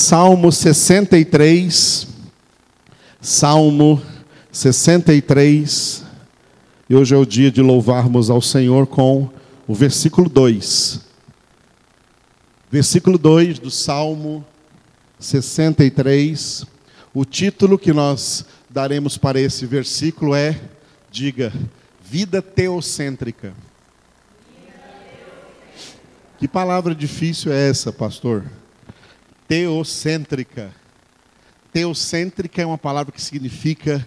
Salmo 63, Salmo 63, e hoje é o dia de louvarmos ao Senhor com o versículo 2. Versículo 2 do Salmo 63. O título que nós daremos para esse versículo é, diga, vida teocêntrica. Que palavra difícil é essa, pastor? Teocêntrica. Teocêntrica é uma palavra que significa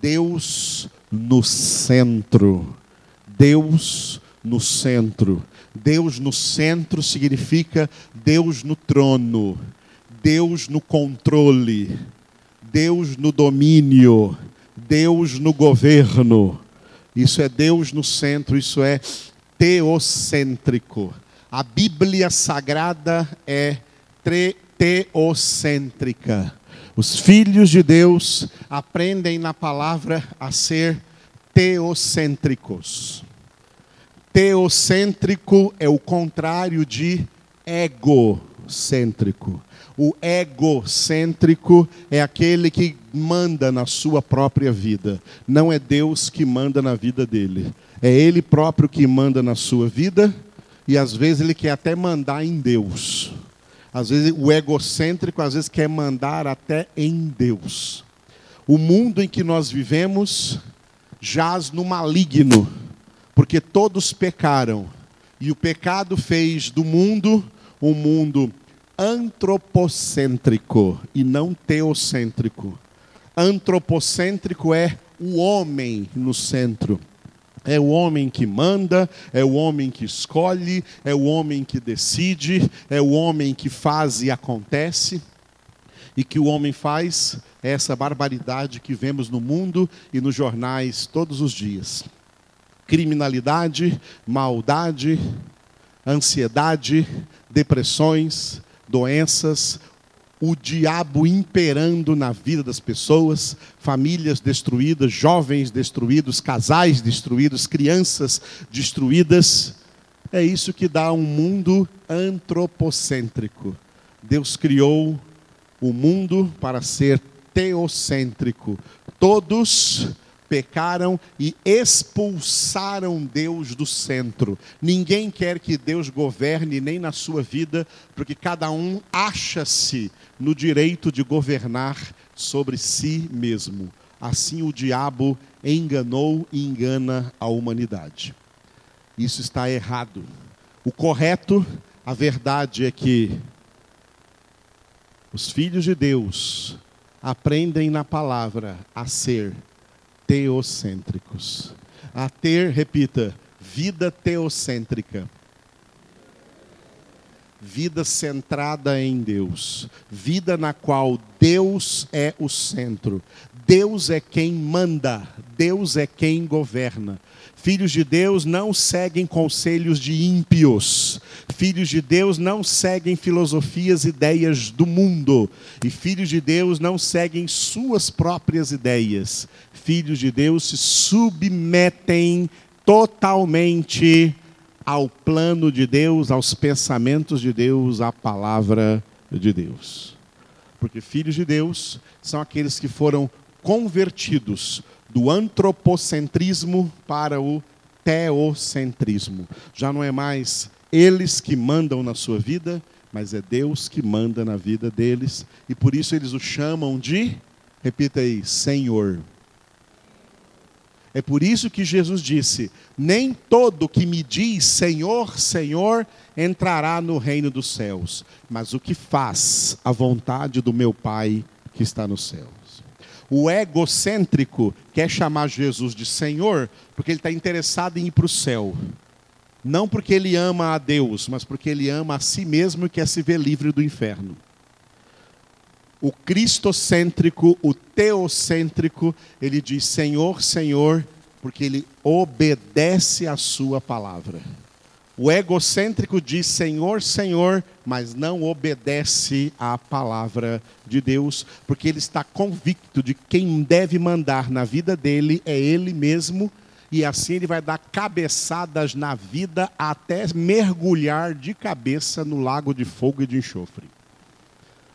Deus no centro. Deus no centro. Deus no centro significa Deus no trono, Deus no controle, Deus no domínio, Deus no governo. Isso é Deus no centro, isso é teocêntrico. A Bíblia Sagrada é teocêntrica. Os filhos de Deus aprendem na palavra a ser teocêntricos. Teocêntrico é o contrário de egocêntrico. O egocêntrico é aquele que manda na sua própria vida. Não é Deus que manda na vida dele. É ele próprio que manda na sua vida e às vezes ele quer até mandar em Deus. Às vezes o egocêntrico às vezes quer mandar até em Deus. O mundo em que nós vivemos jaz no maligno, porque todos pecaram e o pecado fez do mundo um mundo antropocêntrico e não teocêntrico. Antropocêntrico é o homem no centro. É o homem que manda, é o homem que escolhe, é o homem que decide, é o homem que faz e acontece. E que o homem faz é essa barbaridade que vemos no mundo e nos jornais todos os dias: criminalidade, maldade, ansiedade, depressões, doenças, o diabo imperando na vida das pessoas, famílias destruídas, jovens destruídos, casais destruídos, crianças destruídas. É isso que dá um mundo antropocêntrico. Deus criou o mundo para ser teocêntrico. Todos pecaram e expulsaram Deus do centro. Ninguém quer que Deus governe nem na sua vida, porque cada um acha-se no direito de governar sobre si mesmo. Assim o diabo enganou e engana a humanidade. Isso está errado. O correto, a verdade é que os filhos de Deus aprendem na palavra a ser teocêntricos. A ter, repita, vida teocêntrica. Vida centrada em Deus. Vida na qual Deus é o centro. Deus é quem manda. Deus é quem governa. Filhos de Deus não seguem conselhos de ímpios. Filhos de Deus não seguem filosofias, ideias do mundo. E filhos de Deus não seguem suas próprias ideias. Filhos de Deus se submetem totalmente ao plano de Deus, aos pensamentos de Deus, à palavra de Deus. Porque filhos de Deus são aqueles que foram convertidos do antropocentrismo para o teocentrismo. Já não é mais eles que mandam na sua vida, mas é Deus que manda na vida deles, e por isso eles o chamam de, repita aí, Senhor. É por isso que Jesus disse: Nem todo que me diz Senhor, Senhor entrará no reino dos céus, mas o que faz a vontade do meu Pai que está no céu. O egocêntrico quer chamar Jesus de Senhor porque ele está interessado em ir para o céu. Não porque ele ama a Deus, mas porque ele ama a si mesmo e quer se ver livre do inferno. O cristocêntrico, o teocêntrico, ele diz Senhor, Senhor, porque ele obedece a sua palavra. O egocêntrico diz Senhor, Senhor, mas não obedece à palavra de Deus, porque ele está convicto de quem deve mandar na vida dele é ele mesmo, e assim ele vai dar cabeçadas na vida até mergulhar de cabeça no lago de fogo e de enxofre.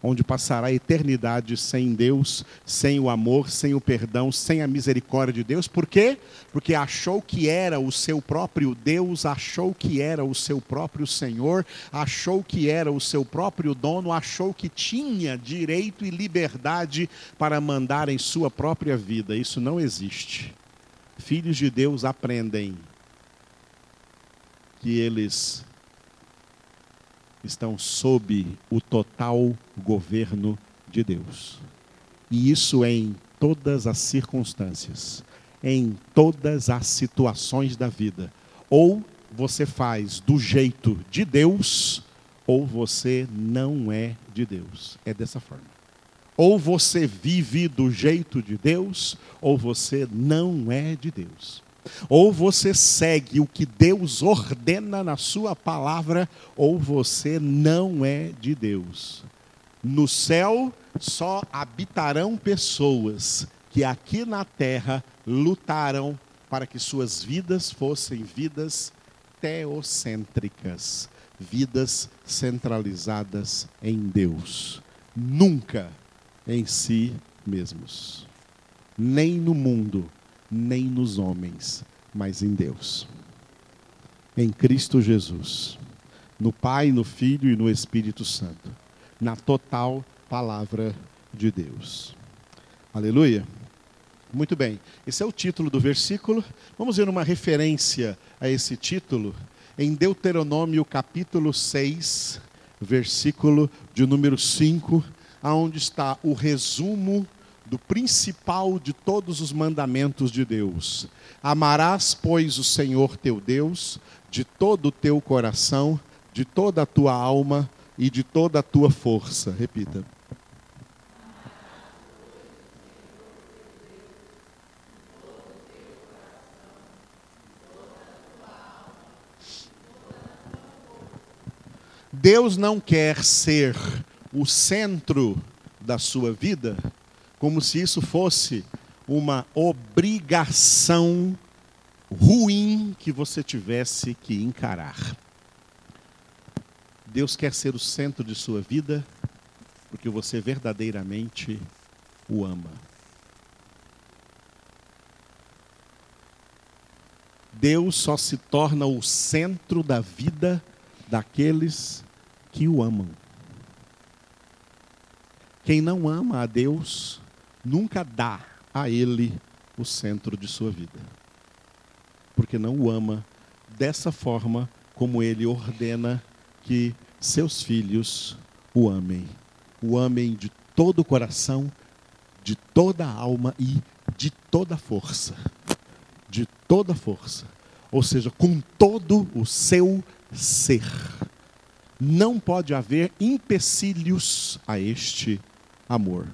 Onde passará a eternidade sem Deus, sem o amor, sem o perdão, sem a misericórdia de Deus. Por quê? Porque achou que era o seu próprio Deus, achou que era o seu próprio Senhor, achou que era o seu próprio dono, achou que tinha direito e liberdade para mandar em sua própria vida. Isso não existe. Filhos de Deus aprendem que eles estão sob o total governo de Deus. E isso em todas as circunstâncias, em todas as situações da vida. Ou você faz do jeito de Deus, ou você não é de Deus. É dessa forma. Ou você vive do jeito de Deus, ou você não é de Deus. Ou você segue o que Deus ordena na sua palavra, ou você não é de Deus. No céu só habitarão pessoas que aqui na terra lutaram para que suas vidas fossem vidas teocêntricas, vidas centralizadas em Deus, nunca em si mesmos, nem no mundo nem nos homens, mas em Deus. Em Cristo Jesus. No Pai, no Filho e no Espírito Santo. Na total palavra de Deus. Aleluia. Muito bem. Esse é o título do versículo. Vamos ver uma referência a esse título em Deuteronômio capítulo 6, versículo de número 5, aonde está o resumo do principal de todos os mandamentos de Deus. Amarás, pois, o Senhor teu Deus de todo o teu coração, de toda a tua alma e de toda a tua força. Repita. Deus não quer ser o centro da sua vida, como se isso fosse uma obrigação ruim que você tivesse que encarar. Deus quer ser o centro de sua vida porque você verdadeiramente o ama. Deus só se torna o centro da vida daqueles que o amam. Quem não ama a Deus nunca dá a Ele o centro de sua vida. Porque não o ama dessa forma como Ele ordena que seus filhos o amem. O amem de todo o coração, de toda a alma e de toda a força. De toda a força. Ou seja, com todo o seu ser. Não pode haver empecilhos a este amor.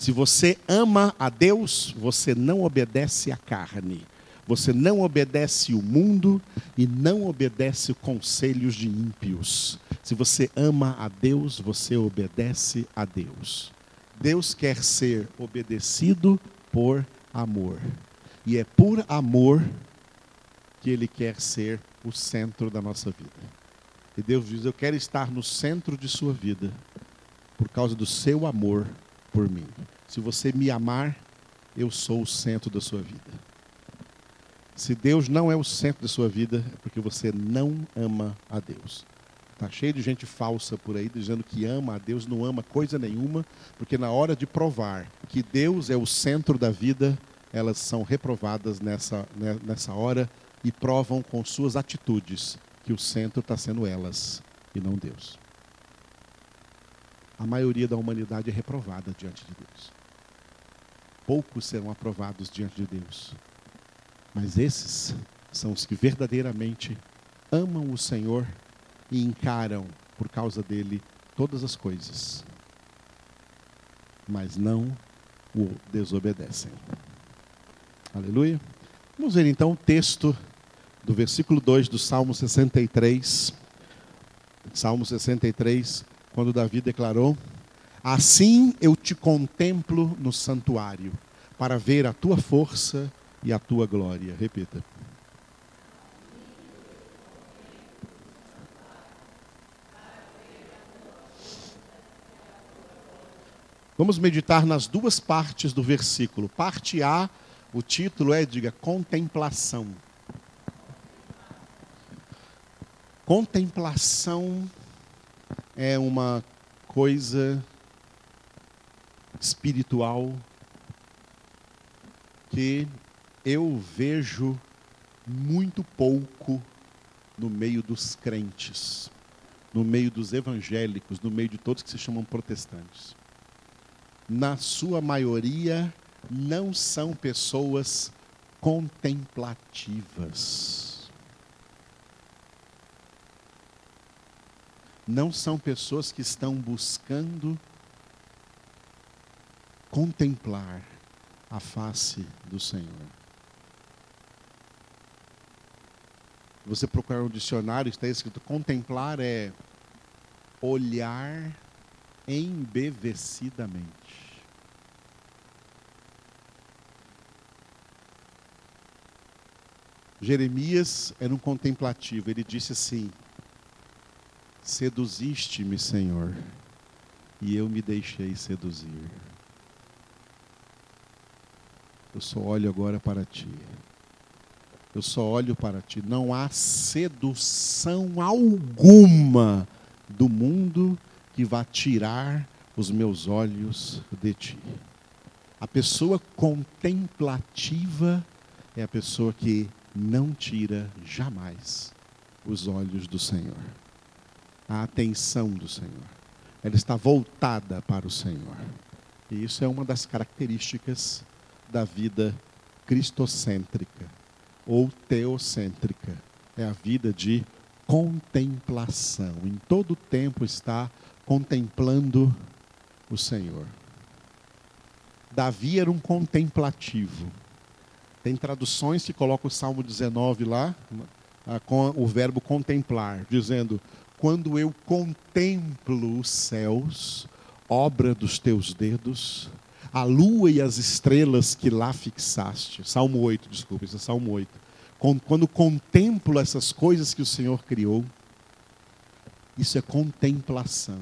Se você ama a Deus, você não obedece à carne. Você não obedece o mundo e não obedece conselhos de ímpios. Se você ama a Deus, você obedece a Deus. Deus quer ser obedecido por amor. E é por amor que Ele quer ser o centro da nossa vida. E Deus diz: Eu quero estar no centro de sua vida, por causa do seu amor por mim. Se você me amar, eu sou o centro da sua vida. Se Deus não é o centro da sua vida, é porque você não ama a Deus. Está cheio de gente falsa por aí dizendo que ama a Deus, não ama coisa nenhuma, porque na hora de provar que Deus é o centro da vida, elas são reprovadas nessa, né, nessa hora e provam com suas atitudes que o centro está sendo elas e não Deus a maioria da humanidade é reprovada diante de Deus. Poucos serão aprovados diante de Deus. Mas esses são os que verdadeiramente amam o Senhor e encaram por causa dele todas as coisas, mas não o desobedecem. Aleluia. Vamos ver então o texto do versículo 2 do Salmo 63. Salmo 63, quando Davi declarou: Assim eu te contemplo no santuário, para ver a tua força e a tua glória. Repita. Vamos meditar nas duas partes do versículo. Parte A, o título é, diga, contemplação. Contemplação é uma coisa espiritual que eu vejo muito pouco no meio dos crentes, no meio dos evangélicos, no meio de todos que se chamam protestantes. Na sua maioria, não são pessoas contemplativas. Não são pessoas que estão buscando contemplar a face do Senhor. Você procurar um dicionário, está escrito contemplar é olhar embevecidamente. Jeremias era um contemplativo, ele disse assim: Seduziste-me, Senhor, e eu me deixei seduzir. Eu só olho agora para ti. Eu só olho para ti. Não há sedução alguma do mundo que vá tirar os meus olhos de ti. A pessoa contemplativa é a pessoa que não tira jamais os olhos do Senhor, a atenção do Senhor. Ela está voltada para o Senhor. E isso é uma das características da vida cristocêntrica ou teocêntrica. É a vida de contemplação. Em todo tempo está contemplando o Senhor. Davi era um contemplativo. Tem traduções que colocam o Salmo 19 lá, com o verbo contemplar, dizendo: Quando eu contemplo os céus, obra dos teus dedos, a lua e as estrelas que lá fixaste. Salmo 8, desculpa, isso é Salmo 8. Quando contemplo essas coisas que o Senhor criou, isso é contemplação.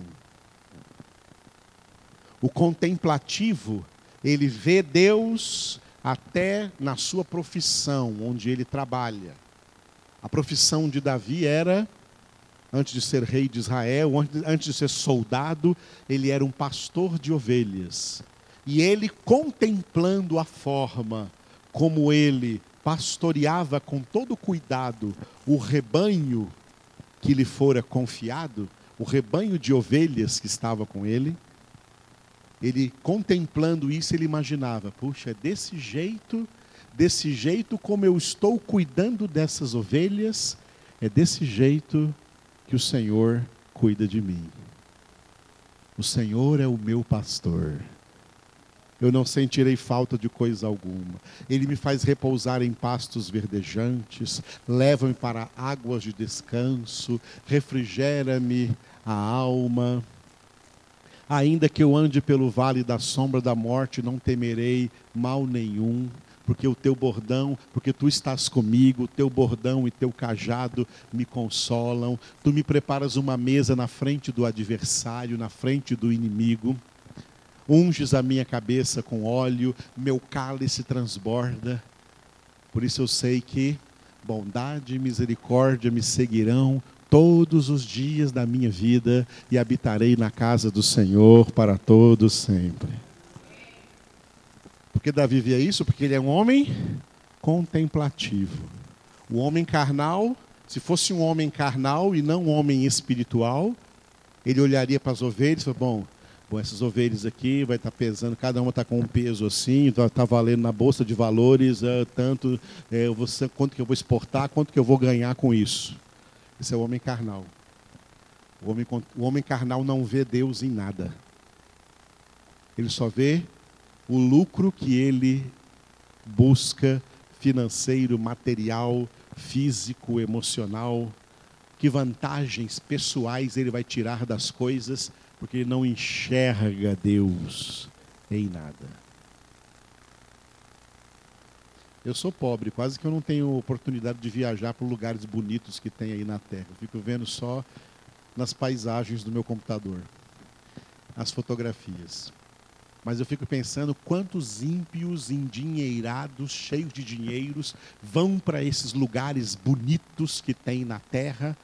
O contemplativo, ele vê Deus até na sua profissão, onde ele trabalha. A profissão de Davi era, antes de ser rei de Israel, antes de ser soldado, ele era um pastor de ovelhas. E ele, contemplando a forma como ele pastoreava com todo cuidado o rebanho que lhe fora confiado, o rebanho de ovelhas que estava com ele, ele contemplando isso, ele imaginava: puxa, é desse jeito, desse jeito como eu estou cuidando dessas ovelhas, é desse jeito que o Senhor cuida de mim. O Senhor é o meu pastor eu não sentirei falta de coisa alguma. Ele me faz repousar em pastos verdejantes, leva-me para águas de descanso, refrigera-me a alma. Ainda que eu ande pelo vale da sombra da morte, não temerei mal nenhum, porque o teu bordão, porque tu estás comigo, o teu bordão e teu cajado me consolam. Tu me preparas uma mesa na frente do adversário, na frente do inimigo unges a minha cabeça com óleo, meu cálice transborda. Por isso eu sei que bondade e misericórdia me seguirão todos os dias da minha vida e habitarei na casa do Senhor para todos sempre. Porque Davi via isso? Porque ele é um homem contemplativo. O homem carnal, se fosse um homem carnal e não um homem espiritual, ele olharia para as ovelhas e falaria, bom, Bom, essas ovelhas aqui vai estar tá pesando, cada uma está com um peso assim, está tá valendo na bolsa de valores uh, tanto, eu vou, quanto que eu vou exportar, quanto que eu vou ganhar com isso. Esse é o homem carnal. O homem, o homem carnal não vê Deus em nada. Ele só vê o lucro que ele busca financeiro, material, físico, emocional. Que vantagens pessoais ele vai tirar das coisas porque ele não enxerga Deus em nada. Eu sou pobre, quase que eu não tenho oportunidade de viajar para lugares bonitos que tem aí na Terra. Eu fico vendo só nas paisagens do meu computador, as fotografias. Mas eu fico pensando quantos ímpios, endinheirados, cheios de dinheiros, vão para esses lugares bonitos que tem na terra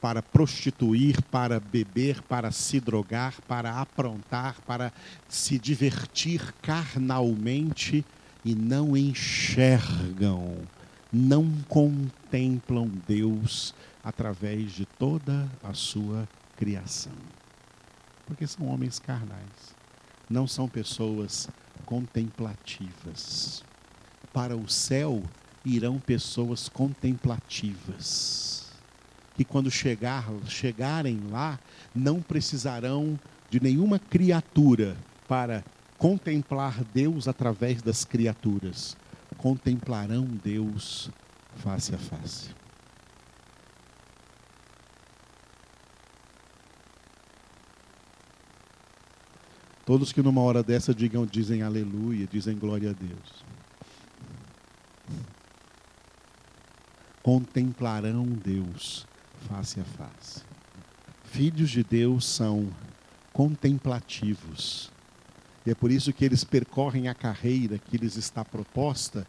para prostituir, para beber, para se drogar, para aprontar, para se divertir carnalmente e não enxergam, não contemplam Deus através de toda a sua criação. Porque são homens carnais, não são pessoas contemplativas. Para o céu irão pessoas contemplativas, que quando chegar, chegarem lá, não precisarão de nenhuma criatura para contemplar Deus através das criaturas. Contemplarão Deus face a face. Todos que numa hora dessa digam, dizem aleluia, dizem glória a Deus. Contemplarão Deus face a face. Filhos de Deus são contemplativos. E é por isso que eles percorrem a carreira que lhes está proposta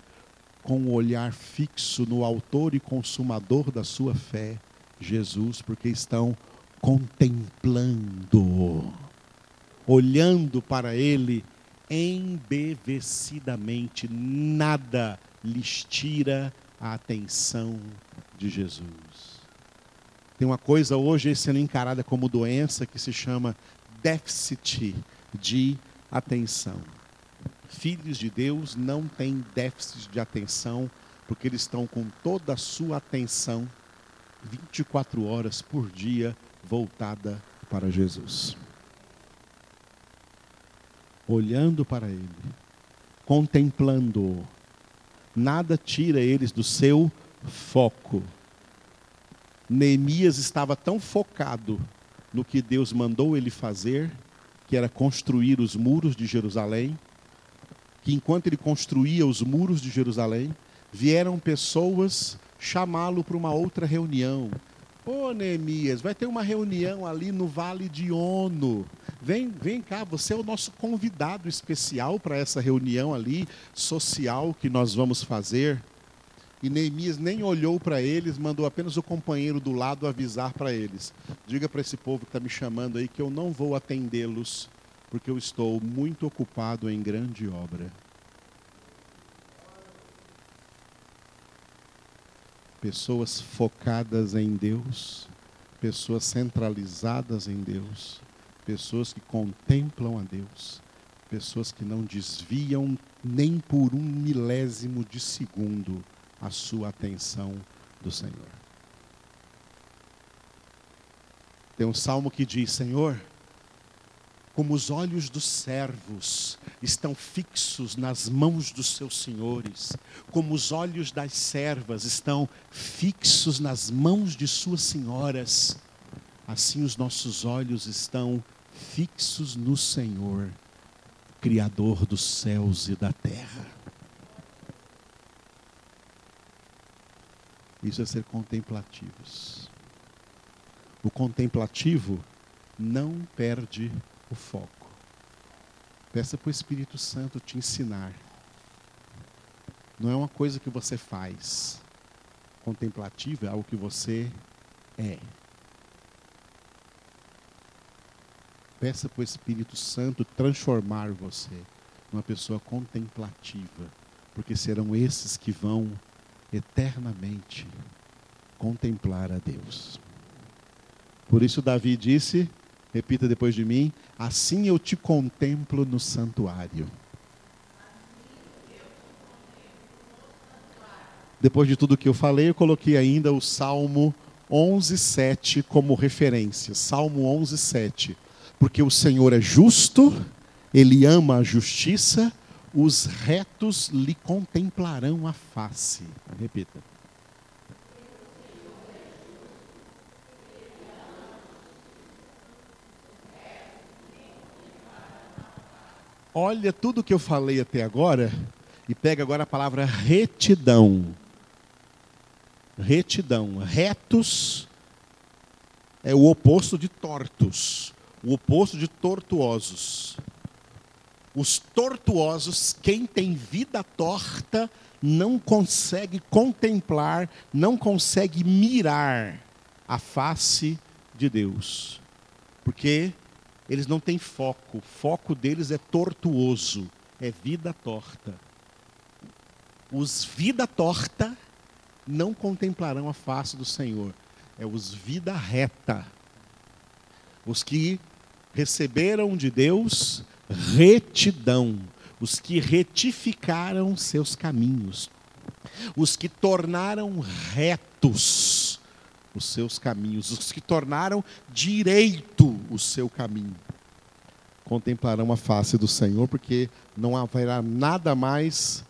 com o um olhar fixo no autor e consumador da sua fé, Jesus, porque estão contemplando olhando para ele embevecidamente, nada lhes tira a atenção de Jesus. Tem uma coisa hoje sendo encarada como doença que se chama déficit de atenção. Filhos de Deus não têm déficit de atenção, porque eles estão com toda a sua atenção 24 horas por dia voltada para Jesus olhando para Ele, contemplando-o. Nada tira eles do seu foco. Neemias estava tão focado no que Deus mandou ele fazer, que era construir os muros de Jerusalém, que enquanto ele construía os muros de Jerusalém, vieram pessoas chamá-lo para uma outra reunião. Ô Neemias, vai ter uma reunião ali no Vale de Ono. Vem, vem cá, você é o nosso convidado especial para essa reunião ali social que nós vamos fazer. E Neemias nem olhou para eles, mandou apenas o companheiro do lado avisar para eles: diga para esse povo que está me chamando aí que eu não vou atendê-los, porque eu estou muito ocupado em grande obra. Pessoas focadas em Deus, pessoas centralizadas em Deus pessoas que contemplam a Deus, pessoas que não desviam nem por um milésimo de segundo a sua atenção do Senhor. Tem um salmo que diz: Senhor, como os olhos dos servos estão fixos nas mãos dos seus senhores, como os olhos das servas estão fixos nas mãos de suas senhoras, assim os nossos olhos estão fixos no Senhor, Criador dos céus e da terra. Isso é ser contemplativos. O contemplativo não perde o foco. Peça para o Espírito Santo te ensinar. Não é uma coisa que você faz. Contemplativo é algo que você é. Peça para o Espírito Santo transformar você numa pessoa contemplativa, porque serão esses que vão eternamente contemplar a Deus. Por isso Davi disse, repita depois de mim, assim eu te contemplo no santuário. Depois de tudo que eu falei, eu coloquei ainda o Salmo 11:7 como referência. Salmo 11:7 porque o Senhor é justo, ele ama a justiça, os retos lhe contemplarão a face. Repita. Olha tudo que eu falei até agora e pega agora a palavra retidão. Retidão. Retos é o oposto de tortos o oposto de tortuosos. Os tortuosos, quem tem vida torta, não consegue contemplar, não consegue mirar a face de Deus. Porque eles não têm foco, o foco deles é tortuoso, é vida torta. Os vida torta não contemplarão a face do Senhor, é os vida reta. Os que receberam de Deus retidão, os que retificaram seus caminhos, os que tornaram retos os seus caminhos, os que tornaram direito o seu caminho. Contemplarão a face do Senhor, porque não haverá nada mais,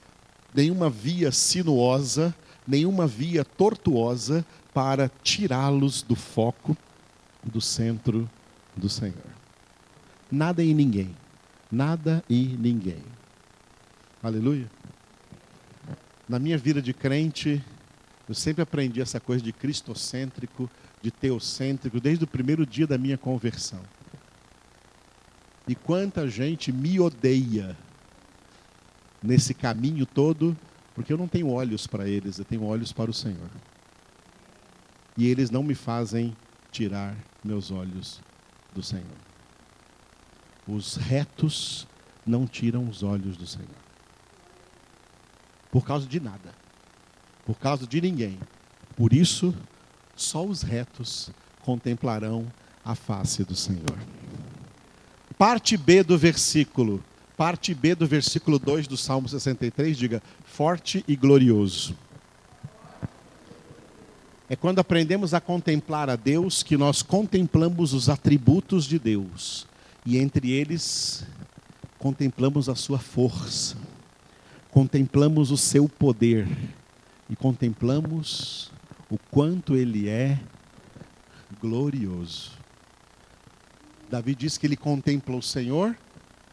nenhuma via sinuosa, nenhuma via tortuosa para tirá-los do foco, do centro do Senhor. Nada e ninguém nada e ninguém. Aleluia. Na minha vida de crente, eu sempre aprendi essa coisa de cristocêntrico, de teocêntrico, desde o primeiro dia da minha conversão. E quanta gente me odeia nesse caminho todo, porque eu não tenho olhos para eles, eu tenho olhos para o Senhor. E eles não me fazem tirar meus olhos do Senhor. Os retos não tiram os olhos do Senhor. Por causa de nada. Por causa de ninguém. Por isso, só os retos contemplarão a face do Senhor. Parte B do versículo. Parte B do versículo 2 do Salmo 63 diga: forte e glorioso. É quando aprendemos a contemplar a Deus que nós contemplamos os atributos de Deus e entre eles contemplamos a sua força, contemplamos o seu poder e contemplamos o quanto ele é glorioso. Davi diz que ele contempla o Senhor,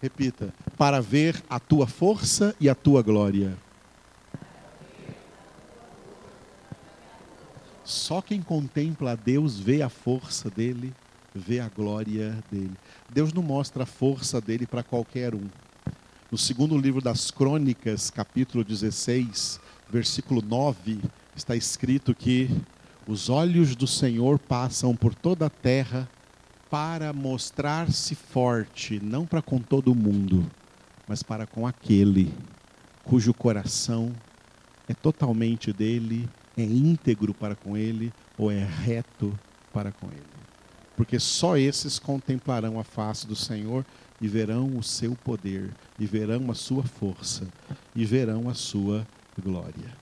repita, para ver a tua força e a tua glória. Só quem contempla a Deus vê a força dele vê a glória dele. Deus não mostra a força dele para qualquer um. No segundo livro das Crônicas, capítulo 16, versículo 9, está escrito que os olhos do Senhor passam por toda a terra para mostrar-se forte, não para com todo mundo, mas para com aquele cujo coração é totalmente dele, é íntegro para com ele ou é reto para com ele. Porque só esses contemplarão a face do Senhor e verão o seu poder, e verão a sua força, e verão a sua glória.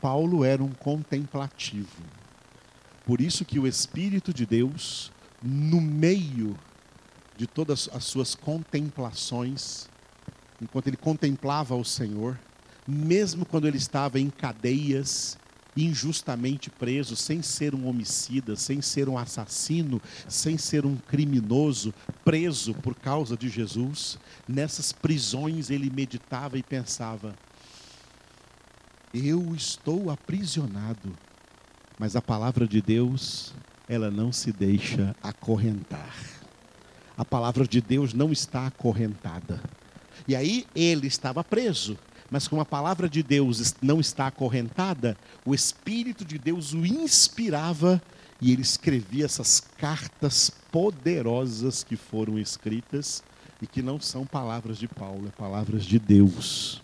Paulo era um contemplativo. Por isso que o Espírito de Deus, no meio de todas as suas contemplações, enquanto ele contemplava o Senhor, mesmo quando ele estava em cadeias, injustamente preso, sem ser um homicida, sem ser um assassino, sem ser um criminoso, preso por causa de Jesus, nessas prisões ele meditava e pensava: eu estou aprisionado, mas a palavra de Deus, ela não se deixa acorrentar. A palavra de Deus não está acorrentada. E aí ele estava preso, mas como a palavra de Deus não está acorrentada, o Espírito de Deus o inspirava e ele escrevia essas cartas poderosas que foram escritas e que não são palavras de Paulo, é palavras de Deus.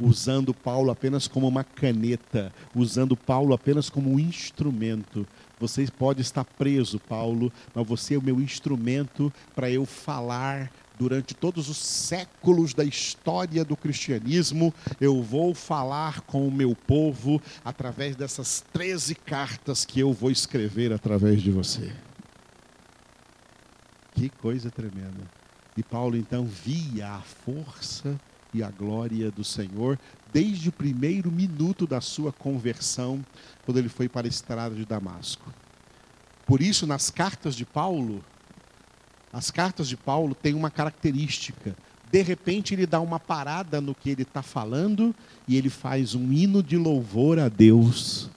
Usando Paulo apenas como uma caneta, usando Paulo apenas como um instrumento. Você pode estar preso, Paulo, mas você é o meu instrumento para eu falar durante todos os séculos da história do cristianismo, eu vou falar com o meu povo através dessas 13 cartas que eu vou escrever através de você. Que coisa tremenda. E Paulo então via a força e a glória do Senhor desde o primeiro minuto da sua conversão, quando ele foi para a estrada de Damasco. Por isso, nas cartas de Paulo, as cartas de Paulo têm uma característica. De repente, ele dá uma parada no que ele está falando e ele faz um hino de louvor a Deus.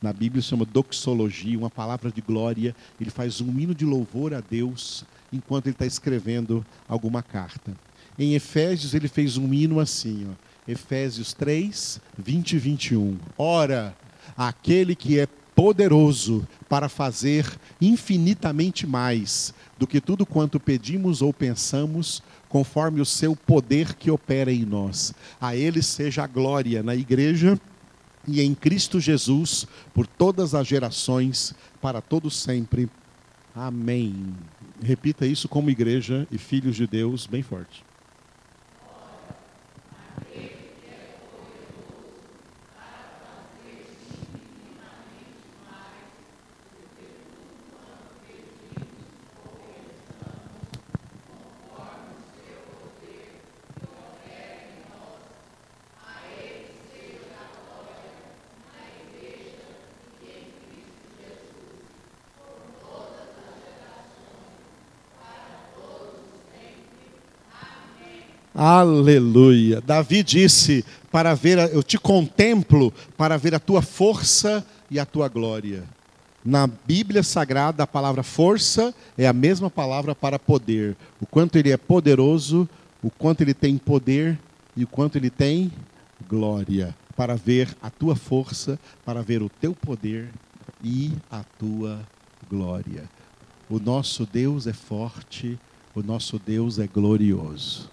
Na Bíblia chama doxologia, uma palavra de glória. Ele faz um hino de louvor a Deus enquanto ele está escrevendo alguma carta. Em Efésios, ele fez um hino assim, ó, Efésios 3, 20 e 21. Ora, aquele que é poderoso para fazer infinitamente mais do que tudo quanto pedimos ou pensamos, conforme o seu poder que opera em nós. A Ele seja a glória na igreja e em Cristo Jesus por todas as gerações, para todos sempre. Amém. Repita isso como igreja e filhos de Deus, bem forte. Aleluia. Davi disse: para ver, a, eu te contemplo para ver a tua força e a tua glória. Na Bíblia Sagrada, a palavra força é a mesma palavra para poder. O quanto ele é poderoso, o quanto ele tem poder e o quanto ele tem glória. Para ver a tua força, para ver o teu poder e a tua glória. O nosso Deus é forte, o nosso Deus é glorioso.